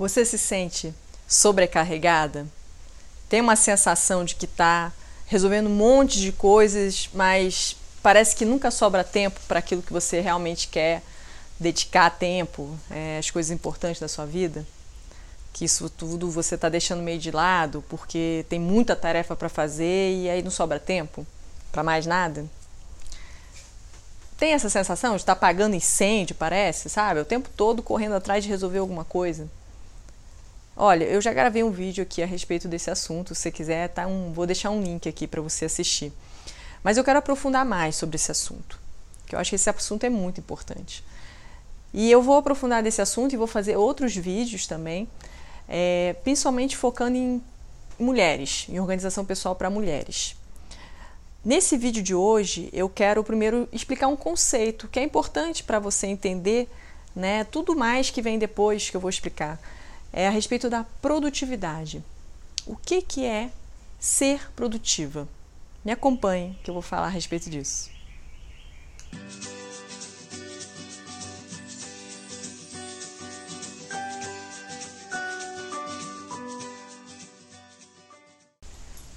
Você se sente sobrecarregada? Tem uma sensação de que está resolvendo um monte de coisas, mas parece que nunca sobra tempo para aquilo que você realmente quer dedicar tempo, é, as coisas importantes da sua vida? Que isso tudo você está deixando meio de lado porque tem muita tarefa para fazer e aí não sobra tempo para mais nada? Tem essa sensação de estar tá apagando incêndio, parece, sabe? O tempo todo correndo atrás de resolver alguma coisa. Olha, eu já gravei um vídeo aqui a respeito desse assunto. Se você quiser, tá um, vou deixar um link aqui para você assistir. Mas eu quero aprofundar mais sobre esse assunto, que eu acho que esse assunto é muito importante. E eu vou aprofundar desse assunto e vou fazer outros vídeos também, é, principalmente focando em mulheres, em organização pessoal para mulheres. Nesse vídeo de hoje, eu quero primeiro explicar um conceito que é importante para você entender, né, tudo mais que vem depois que eu vou explicar é a respeito da produtividade. O que, que é ser produtiva? Me acompanhe que eu vou falar a respeito disso.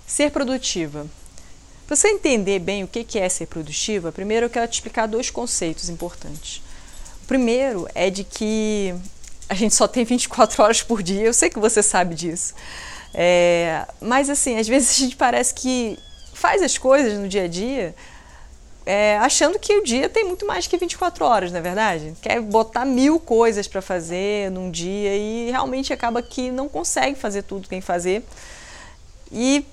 Ser produtiva. Para você entender bem o que é ser produtiva, primeiro eu quero te explicar dois conceitos importantes. O primeiro é de que a gente só tem 24 horas por dia, eu sei que você sabe disso. É, mas assim, às vezes a gente parece que faz as coisas no dia a dia é, achando que o dia tem muito mais que 24 horas, não é verdade? Quer botar mil coisas para fazer num dia e realmente acaba que não consegue fazer tudo que tem que fazer. E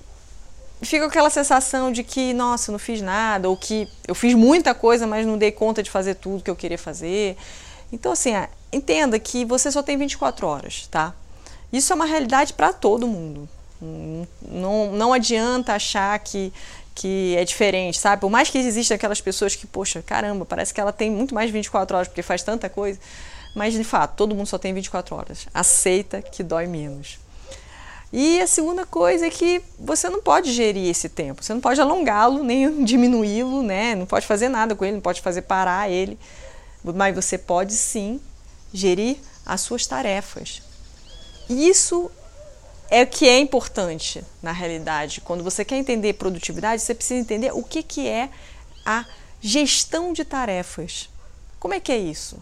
fica aquela sensação de que, nossa, não fiz nada, ou que eu fiz muita coisa, mas não dei conta de fazer tudo que eu queria fazer. Então, assim, entenda que você só tem 24 horas, tá? Isso é uma realidade para todo mundo. Não, não adianta achar que, que é diferente, sabe? Por mais que existam aquelas pessoas que, poxa, caramba, parece que ela tem muito mais de 24 horas porque faz tanta coisa. Mas, de fato, todo mundo só tem 24 horas. Aceita que dói menos. E a segunda coisa é que você não pode gerir esse tempo. Você não pode alongá-lo, nem diminuí-lo, né? Não pode fazer nada com ele, não pode fazer parar ele. Mas você pode sim gerir as suas tarefas. Isso é o que é importante na realidade. Quando você quer entender produtividade, você precisa entender o que, que é a gestão de tarefas. Como é que é isso?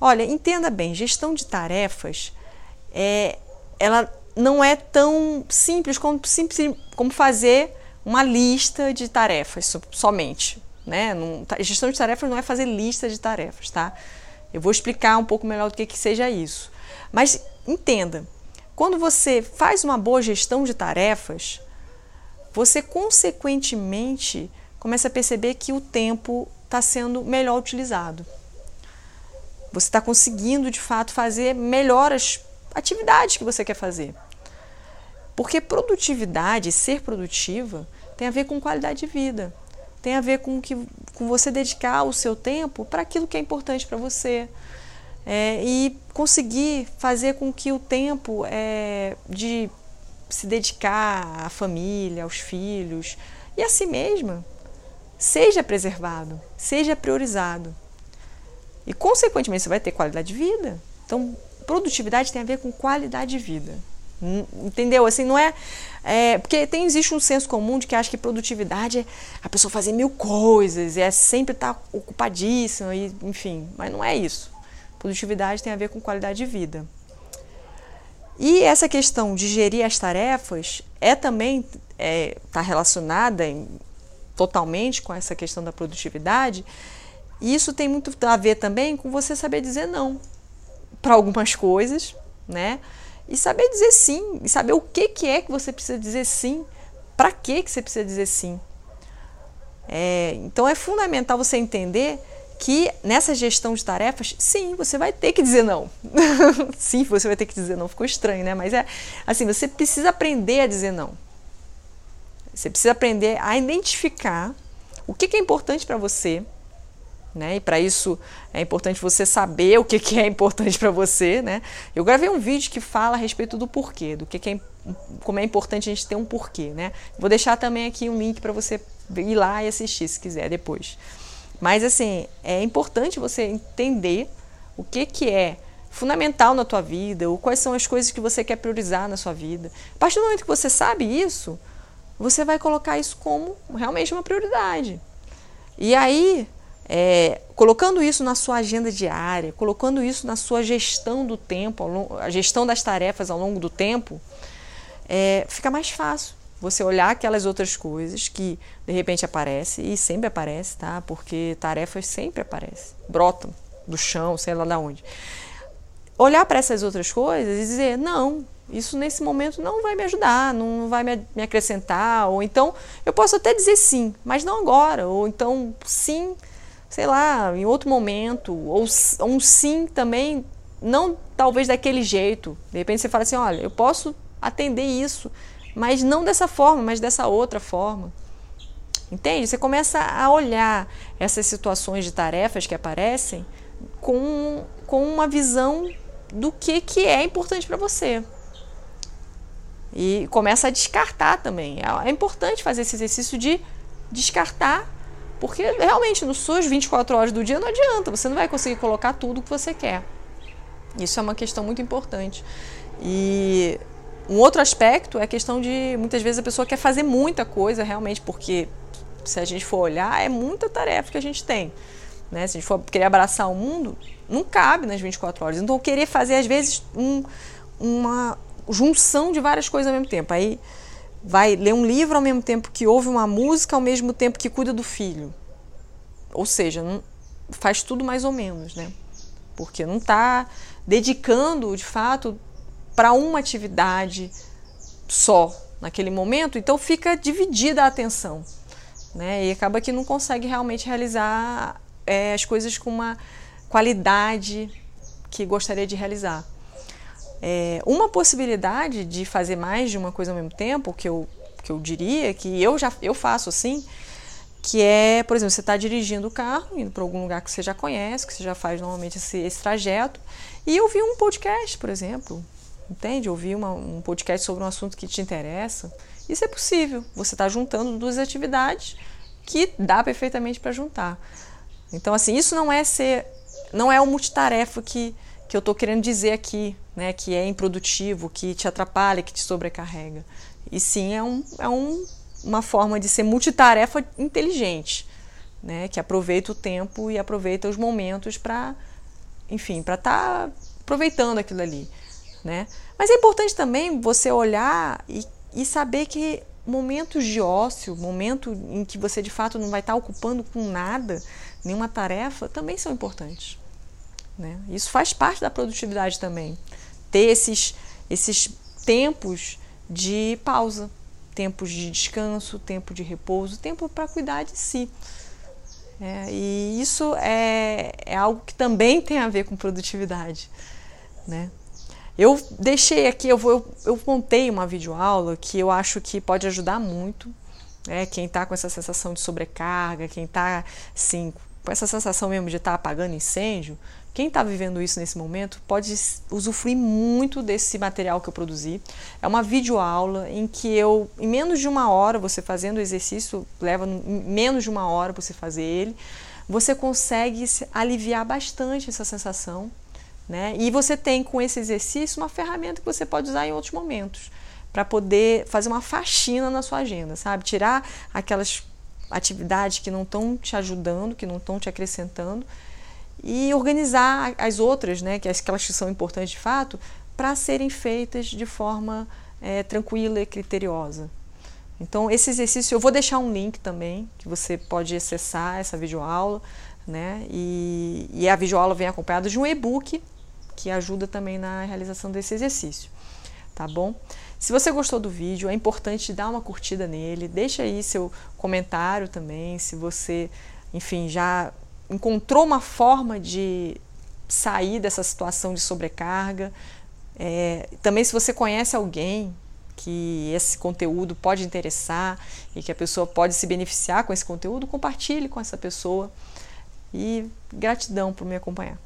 Olha, entenda bem, gestão de tarefas é, ela não é tão simples como, simples como fazer uma lista de tarefas somente. Né? Não, gestão de tarefas não é fazer lista de tarefas, tá? Eu vou explicar um pouco melhor do que, que seja isso. Mas entenda, quando você faz uma boa gestão de tarefas, você consequentemente começa a perceber que o tempo está sendo melhor utilizado. Você está conseguindo de fato fazer melhor as atividades que você quer fazer. Porque produtividade, ser produtiva, tem a ver com qualidade de vida tem a ver com, que, com você dedicar o seu tempo para aquilo que é importante para você. É, e conseguir fazer com que o tempo é, de se dedicar à família, aos filhos e a si mesma seja preservado, seja priorizado. E, consequentemente, você vai ter qualidade de vida. Então, produtividade tem a ver com qualidade de vida. Entendeu? Assim, não é, é. porque tem, existe um senso comum de que acha que produtividade é a pessoa fazer mil coisas, é sempre estar tá ocupadíssima, e, enfim. Mas não é isso. Produtividade tem a ver com qualidade de vida. E essa questão de gerir as tarefas é também está é, tá relacionada em, totalmente com essa questão da produtividade. E isso tem muito a ver também com você saber dizer não para algumas coisas, né? E saber dizer sim, e saber o que, que é que você precisa dizer sim, para que, que você precisa dizer sim. É, então é fundamental você entender que nessa gestão de tarefas, sim, você vai ter que dizer não. sim, você vai ter que dizer não. Ficou estranho, né? Mas é assim, você precisa aprender a dizer não. Você precisa aprender a identificar o que, que é importante para você né? E para isso é importante você saber o que, que é importante para você. Né? Eu gravei um vídeo que fala a respeito do porquê, do que, que é, como é importante a gente ter um porquê. Né? Vou deixar também aqui um link para você ir lá e assistir se quiser depois. Mas assim, é importante você entender o que, que é fundamental na tua vida, ou quais são as coisas que você quer priorizar na sua vida. A partir do momento que você sabe isso, você vai colocar isso como realmente uma prioridade. E aí, é, colocando isso na sua agenda diária, colocando isso na sua gestão do tempo, a gestão das tarefas ao longo do tempo, é, fica mais fácil você olhar aquelas outras coisas que de repente aparecem e sempre aparece, tá? Porque tarefas sempre aparecem, brotam do chão, sei lá de onde. Olhar para essas outras coisas e dizer: não, isso nesse momento não vai me ajudar, não vai me acrescentar, ou então eu posso até dizer sim, mas não agora, ou então sim, sei lá, em outro momento, ou um sim também, não talvez daquele jeito. De repente você fala assim: olha, eu posso atender isso, mas não dessa forma, mas dessa outra forma. Entende? Você começa a olhar essas situações de tarefas que aparecem com, com uma visão do que, que é importante para você. E começa a descartar também. É, é importante fazer esse exercício de descartar, porque realmente nos suas 24 horas do dia não adianta, você não vai conseguir colocar tudo que você quer. Isso é uma questão muito importante. E um outro aspecto é a questão de muitas vezes a pessoa quer fazer muita coisa realmente, porque se a gente for olhar, é muita tarefa que a gente tem. Né? Se a gente for querer abraçar o mundo, não cabe nas 24 horas. Então, querer fazer, às vezes, um, uma junção de várias coisas ao mesmo tempo. Aí vai ler um livro ao mesmo tempo que ouve uma música, ao mesmo tempo que cuida do filho. Ou seja, não, faz tudo mais ou menos, né? Porque não está dedicando, de fato, para uma atividade só naquele momento, então fica dividida a atenção. Né? E acaba que não consegue realmente realizar é, as coisas com uma qualidade que gostaria de realizar. É, uma possibilidade de fazer mais de uma coisa ao mesmo tempo, que eu, que eu diria, que eu já eu faço assim, que é, por exemplo, você está dirigindo o carro, indo para algum lugar que você já conhece, que você já faz normalmente esse, esse trajeto, e ouvir um podcast, por exemplo, entende? Ouvir uma, um podcast sobre um assunto que te interessa. Isso é possível. Você está juntando duas atividades que dá perfeitamente para juntar. Então, assim, isso não é ser, não é o multitarefa que, que eu estou querendo dizer aqui, né? Que é improdutivo, que te atrapalha, que te sobrecarrega. E sim, é, um, é um, uma forma de ser multitarefa inteligente, né? Que aproveita o tempo e aproveita os momentos para, enfim, para estar tá aproveitando aquilo ali né? Mas é importante também você olhar e, e saber que momentos de ócio, momento em que você de fato não vai estar ocupando com nada, nenhuma tarefa, também são importantes. Né? Isso faz parte da produtividade também. Ter esses, esses tempos de pausa, tempos de descanso, tempo de repouso, tempo para cuidar de si. É, e isso é, é algo que também tem a ver com produtividade. Né? Eu deixei aqui, eu, vou, eu, eu montei uma videoaula que eu acho que pode ajudar muito. Né? Quem está com essa sensação de sobrecarga, quem está assim, com essa sensação mesmo de estar tá apagando incêndio, quem está vivendo isso nesse momento pode usufruir muito desse material que eu produzi. É uma videoaula em que eu, em menos de uma hora, você fazendo o exercício, leva menos de uma hora para você fazer ele, você consegue aliviar bastante essa sensação né? E você tem com esse exercício uma ferramenta que você pode usar em outros momentos para poder fazer uma faxina na sua agenda, sabe? Tirar aquelas atividades que não estão te ajudando, que não estão te acrescentando e organizar as outras, né? Que aquelas que são importantes de fato, para serem feitas de forma é, tranquila e criteriosa. Então, esse exercício, eu vou deixar um link também, que você pode acessar essa videoaula, né? E, e a videoaula vem acompanhada de um e-book que ajuda também na realização desse exercício, tá bom? Se você gostou do vídeo, é importante dar uma curtida nele, deixa aí seu comentário também, se você, enfim, já encontrou uma forma de sair dessa situação de sobrecarga. É, também se você conhece alguém que esse conteúdo pode interessar e que a pessoa pode se beneficiar com esse conteúdo, compartilhe com essa pessoa. E gratidão por me acompanhar.